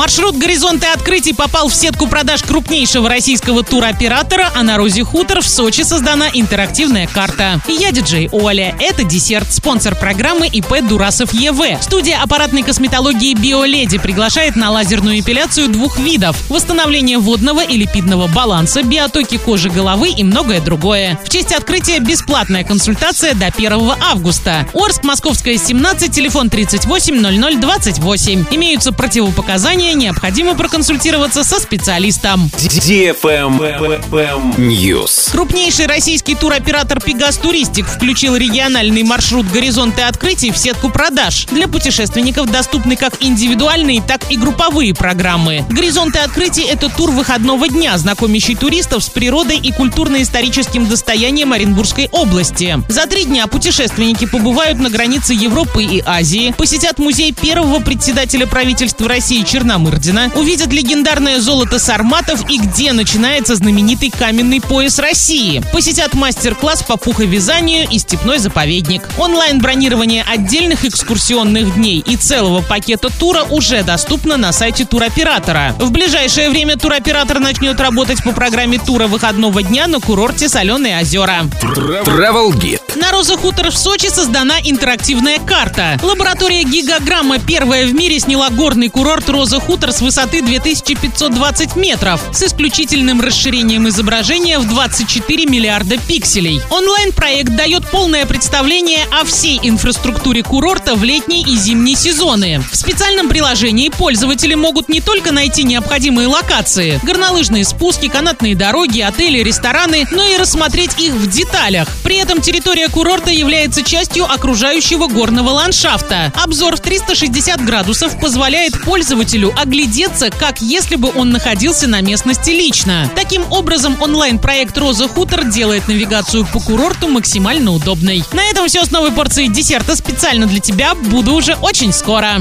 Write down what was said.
Маршрут «Горизонты открытий» попал в сетку продаж крупнейшего российского туроператора, а на Розе Хутор в Сочи создана интерактивная карта. Я диджей Оля. Это десерт, спонсор программы ИП Дурасов ЕВ. Студия аппаратной косметологии «Биоледи» приглашает на лазерную эпиляцию двух видов. Восстановление водного и липидного баланса, биотоки кожи головы и многое другое. В честь открытия бесплатная консультация до 1 августа. Орск, Московская, 17, телефон 38 00 28. Имеются противопоказания, необходимо проконсультироваться со специалистом. News. Крупнейший российский туроператор «Пегас Туристик» включил региональный маршрут «Горизонты открытий» в сетку продаж. Для путешественников доступны как индивидуальные, так и групповые программы. «Горизонты открытий» — это тур выходного дня, знакомящий туристов с природой и культурно-историческим достоянием Оренбургской области. За три дня путешественники побывают на границе Европы и Азии, посетят музей первого председателя правительства России Черномырдина, увидят легендарное золото сарматов и где начинается знаменитый каменный пояс России, посетят мастер-класс по пуховязанию и степной заповедник. Онлайн-бронирование отдельных экскурсионных дней и целого пакета тура уже доступно на сайте туроператора. В ближайшее время туроператор начнет работать по программе тура выходного дня на курорте Соленые озера. Travel Guide. На Роза Хутор в Сочи создана интерактивная карта. Лаборатория Гигаграмма первая в мире сняла горный курорт Роза Хутор с высоты 2520 метров с исключительным расширением изображения в 24 миллиарда пикселей. Онлайн-проект дает полное представление о всей инфраструктуре курорта в летний и зимний сезоны. В специальном приложении пользователи могут не только найти необходимые локации – горнолыжные спуски, канатные дороги, отели, рестораны, но и рассмотреть их в деталях. При этом территория курорта является частью окружающего горного ландшафта. Обзор в 360 градусов позволяет пользователю оглядеться, как если бы он находился на местности лично. Таким образом, онлайн-проект «Роза Хутор» делает навигацию по курорту максимально удобной. На этом все с новой порцией десерта специально для тебя. Буду уже очень скоро.